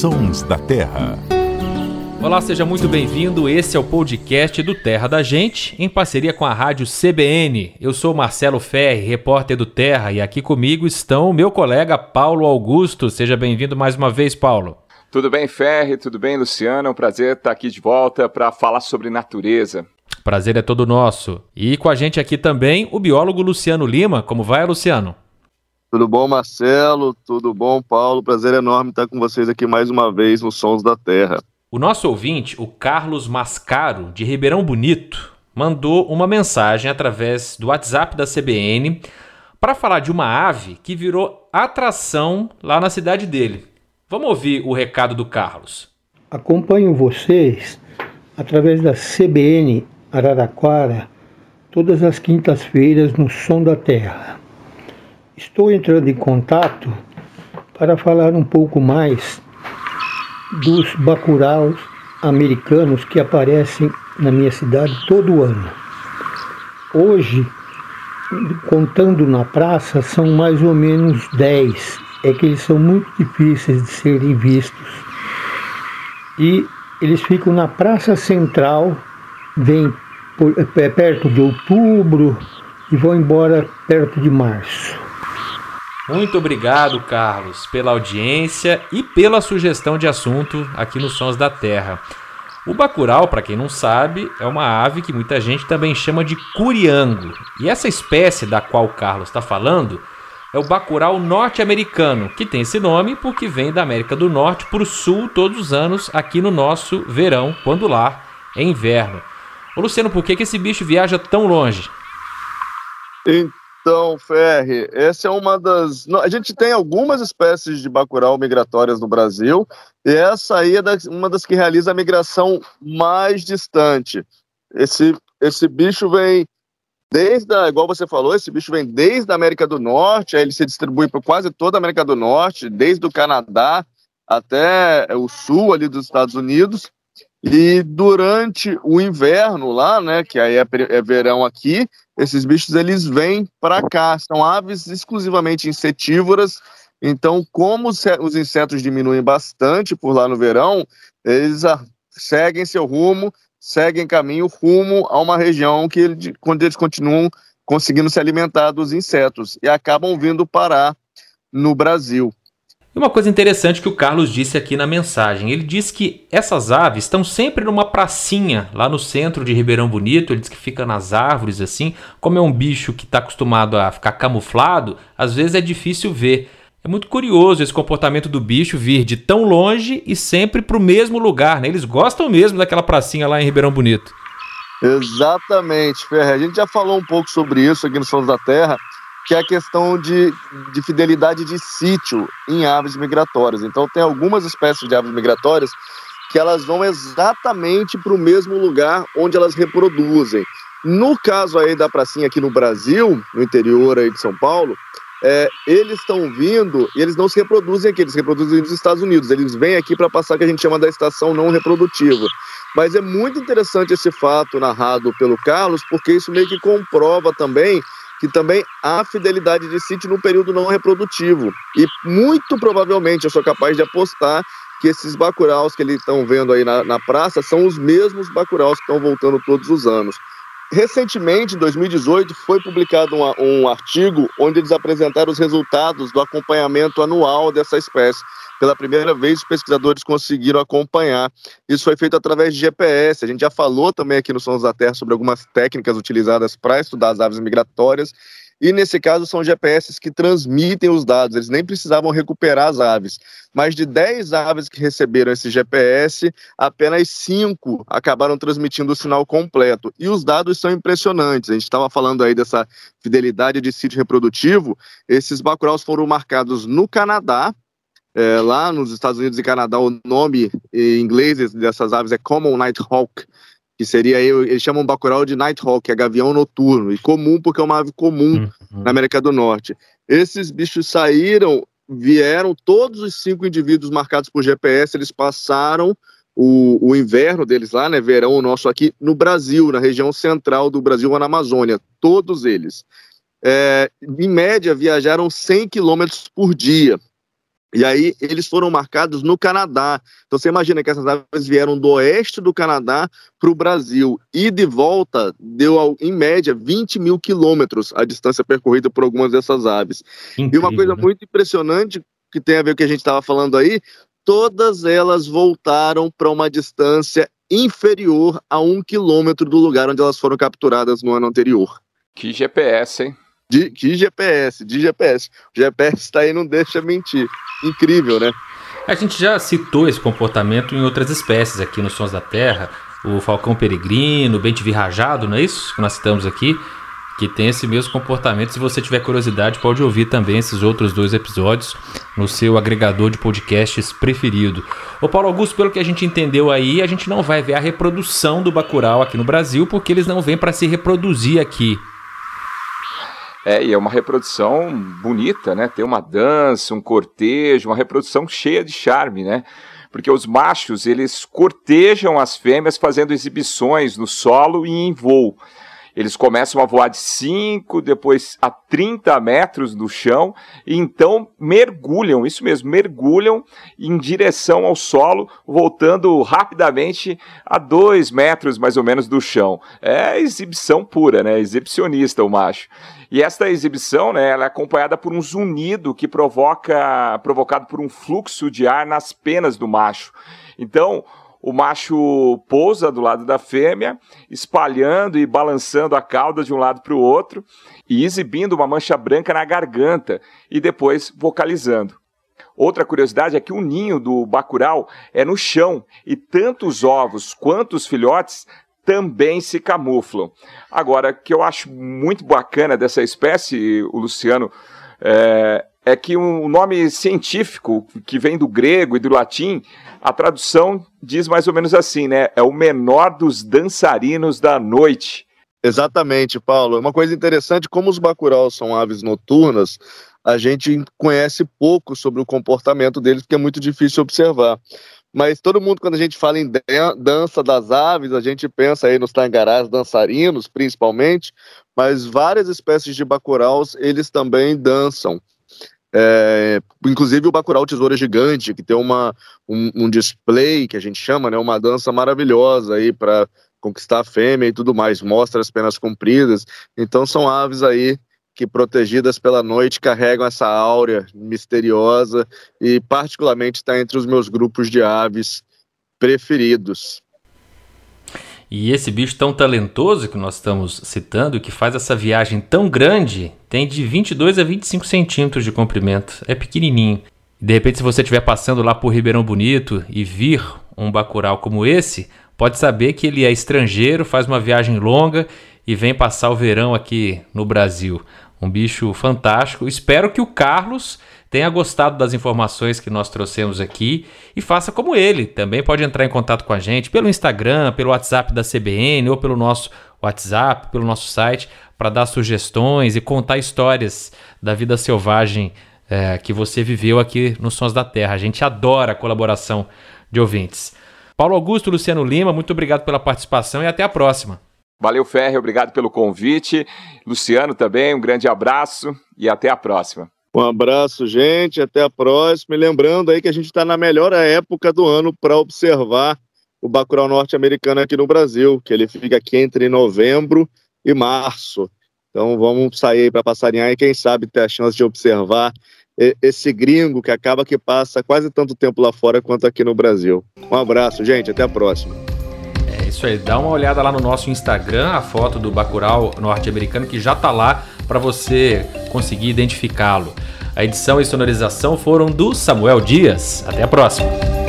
Sons da Terra. Olá, seja muito bem-vindo. Esse é o podcast do Terra da Gente, em parceria com a rádio CBN. Eu sou Marcelo Ferri, repórter do Terra, e aqui comigo estão o meu colega Paulo Augusto. Seja bem-vindo mais uma vez, Paulo. Tudo bem, Ferri? Tudo bem, Luciano? É um prazer estar aqui de volta para falar sobre natureza. Prazer é todo nosso. E com a gente aqui também o biólogo Luciano Lima. Como vai, Luciano? Tudo bom, Marcelo? Tudo bom, Paulo? Prazer enorme estar com vocês aqui mais uma vez no Sons da Terra. O nosso ouvinte, o Carlos Mascaro, de Ribeirão Bonito, mandou uma mensagem através do WhatsApp da CBN para falar de uma ave que virou atração lá na cidade dele. Vamos ouvir o recado do Carlos. Acompanho vocês através da CBN Araraquara todas as quintas-feiras no Som da Terra. Estou entrando em contato para falar um pouco mais dos bacuraus americanos que aparecem na minha cidade todo ano. Hoje, contando na praça, são mais ou menos 10. É que eles são muito difíceis de serem vistos. E eles ficam na praça central, vêm é, perto de outubro e vão embora perto de março. Muito obrigado, Carlos, pela audiência e pela sugestão de assunto aqui nos Sons da Terra. O bacurau, para quem não sabe, é uma ave que muita gente também chama de curiango. E essa espécie da qual o Carlos está falando é o bacurau norte-americano, que tem esse nome porque vem da América do Norte para o sul todos os anos, aqui no nosso verão, quando lá é inverno. Ô Luciano, por que, que esse bicho viaja tão longe? Então, Ferre, essa é uma das. A gente tem algumas espécies de bacurau migratórias no Brasil, e essa aí é uma das que realiza a migração mais distante. Esse, esse bicho vem desde, a, igual você falou, esse bicho vem desde a América do Norte, aí ele se distribui por quase toda a América do Norte, desde o Canadá até o sul ali dos Estados Unidos. E durante o inverno lá, né, que aí é, é verão aqui, esses bichos eles vêm para cá. São aves exclusivamente insetívoras. Então, como os insetos diminuem bastante por lá no verão, eles seguem seu rumo, seguem caminho rumo a uma região que quando eles continuam conseguindo se alimentar dos insetos e acabam vindo parar no Brasil. E uma coisa interessante que o Carlos disse aqui na mensagem: ele diz que essas aves estão sempre numa pracinha lá no centro de Ribeirão Bonito. Ele diz que fica nas árvores assim. Como é um bicho que está acostumado a ficar camuflado, às vezes é difícil ver. É muito curioso esse comportamento do bicho vir de tão longe e sempre para o mesmo lugar. Né? Eles gostam mesmo daquela pracinha lá em Ribeirão Bonito. Exatamente, Ferre. A gente já falou um pouco sobre isso aqui no Sons da Terra que é a questão de, de fidelidade de sítio em aves migratórias. Então, tem algumas espécies de aves migratórias que elas vão exatamente para o mesmo lugar onde elas reproduzem. No caso aí da pracinha aqui no Brasil, no interior aí de São Paulo, é, eles estão vindo e eles não se reproduzem aqui, eles se reproduzem nos Estados Unidos. Eles vêm aqui para passar o que a gente chama da estação não reprodutiva. Mas é muito interessante esse fato narrado pelo Carlos, porque isso meio que comprova também que também há fidelidade de sítio no período não reprodutivo. E muito provavelmente eu sou capaz de apostar que esses bacuraus que eles estão vendo aí na, na praça são os mesmos bacuraus que estão voltando todos os anos. Recentemente, em 2018, foi publicado um, um artigo onde eles apresentaram os resultados do acompanhamento anual dessa espécie. Pela primeira vez, os pesquisadores conseguiram acompanhar. Isso foi feito através de GPS. A gente já falou também aqui no Sons da Terra sobre algumas técnicas utilizadas para estudar as aves migratórias. E nesse caso são GPS que transmitem os dados, eles nem precisavam recuperar as aves. Mais de 10 aves que receberam esse GPS, apenas 5 acabaram transmitindo o sinal completo. E os dados são impressionantes. A gente estava falando aí dessa fidelidade de sítio reprodutivo. Esses bacuraus foram marcados no Canadá, é, lá nos Estados Unidos e Canadá, o nome em inglês dessas aves é Common Nighthawk, que seria, eles chamam bacurau de Nighthawk, que é gavião noturno, e comum porque é uma ave comum uhum. na América do Norte. Esses bichos saíram, vieram, todos os cinco indivíduos marcados por GPS, eles passaram o, o inverno deles lá, né, verão o nosso aqui, no Brasil, na região central do Brasil, na Amazônia, todos eles. É, em média, viajaram 100 quilômetros por dia E aí eles foram marcados no Canadá. Então você imagina que essas aves vieram do oeste do Canadá para o Brasil. E de volta deu, em média, 20 mil quilômetros a distância percorrida por algumas dessas aves. Incrível, e uma coisa né? muito impressionante que tem a ver com o que a gente estava falando aí, todas elas voltaram para uma distância inferior a um quilômetro do lugar onde elas foram capturadas no ano anterior. Que GPS, hein? De, que GPS, de GPS. O GPS está aí, não deixa mentir. Incrível, né? A gente já citou esse comportamento em outras espécies aqui nos Sons da Terra. O falcão peregrino, o bem-te rajado, não é isso que nós citamos aqui? Que tem esse mesmo comportamento. Se você tiver curiosidade, pode ouvir também esses outros dois episódios no seu agregador de podcasts preferido. Ô Paulo Augusto, pelo que a gente entendeu aí, a gente não vai ver a reprodução do Bacurau aqui no Brasil, porque eles não vêm para se reproduzir aqui. É, e é uma reprodução bonita, né? Tem uma dança, um cortejo, uma reprodução cheia de charme, né? Porque os machos, eles cortejam as fêmeas fazendo exibições no solo e em voo. Eles começam a voar de 5, depois a 30 metros do chão, e então mergulham, isso mesmo, mergulham em direção ao solo, voltando rapidamente a 2 metros mais ou menos do chão. É exibição pura, né? Exibicionista o macho. E esta exibição, né, ela é acompanhada por um zunido que provoca, provocado por um fluxo de ar nas penas do macho. Então, o macho pousa do lado da fêmea, espalhando e balançando a cauda de um lado para o outro e exibindo uma mancha branca na garganta e depois vocalizando. Outra curiosidade é que o ninho do bacural é no chão e tanto os ovos quanto os filhotes também se camuflam. Agora, o que eu acho muito bacana dessa espécie, o Luciano, é, é que o nome científico, que vem do grego e do latim, a tradução diz mais ou menos assim, né? É o menor dos dançarinos da noite. Exatamente, Paulo. Uma coisa interessante, como os bacurais são aves noturnas, a gente conhece pouco sobre o comportamento deles, porque é muito difícil observar. Mas todo mundo, quando a gente fala em dança das aves, a gente pensa aí nos tangarás dançarinos, principalmente, mas várias espécies de bacuraus, eles também dançam. É, inclusive o Bacurau Tesoura Gigante, que tem uma, um, um, display que a gente chama, né, uma dança maravilhosa aí para conquistar a fêmea e tudo mais, mostra as penas compridas. Então são aves aí que protegidas pela noite carregam essa áurea misteriosa e particularmente está entre os meus grupos de aves preferidos. E esse bicho tão talentoso que nós estamos citando, que faz essa viagem tão grande, tem de 22 a 25 centímetros de comprimento. É pequenininho. De repente, se você estiver passando lá por Ribeirão Bonito e vir um bacural como esse, pode saber que ele é estrangeiro, faz uma viagem longa e vem passar o verão aqui no Brasil. Um bicho fantástico. Espero que o Carlos tenha gostado das informações que nós trouxemos aqui e faça como ele. Também pode entrar em contato com a gente pelo Instagram, pelo WhatsApp da CBN ou pelo nosso WhatsApp, pelo nosso site, para dar sugestões e contar histórias da vida selvagem é, que você viveu aqui nos Sons da Terra. A gente adora a colaboração de ouvintes. Paulo Augusto Luciano Lima, muito obrigado pela participação e até a próxima. Valeu, Ferre, obrigado pelo convite. Luciano também, um grande abraço e até a próxima. Um abraço, gente, até a próxima. E lembrando aí que a gente está na melhor época do ano para observar o Bacurau norte-americano aqui no Brasil, que ele fica aqui entre novembro e março. Então vamos sair para passarinhar e quem sabe ter a chance de observar esse gringo que acaba que passa quase tanto tempo lá fora quanto aqui no Brasil. Um abraço, gente, até a próxima. É isso aí, dá uma olhada lá no nosso Instagram, a foto do Bacurau norte-americano que já tá lá para você conseguir identificá-lo. A edição e sonorização foram do Samuel Dias. Até a próxima.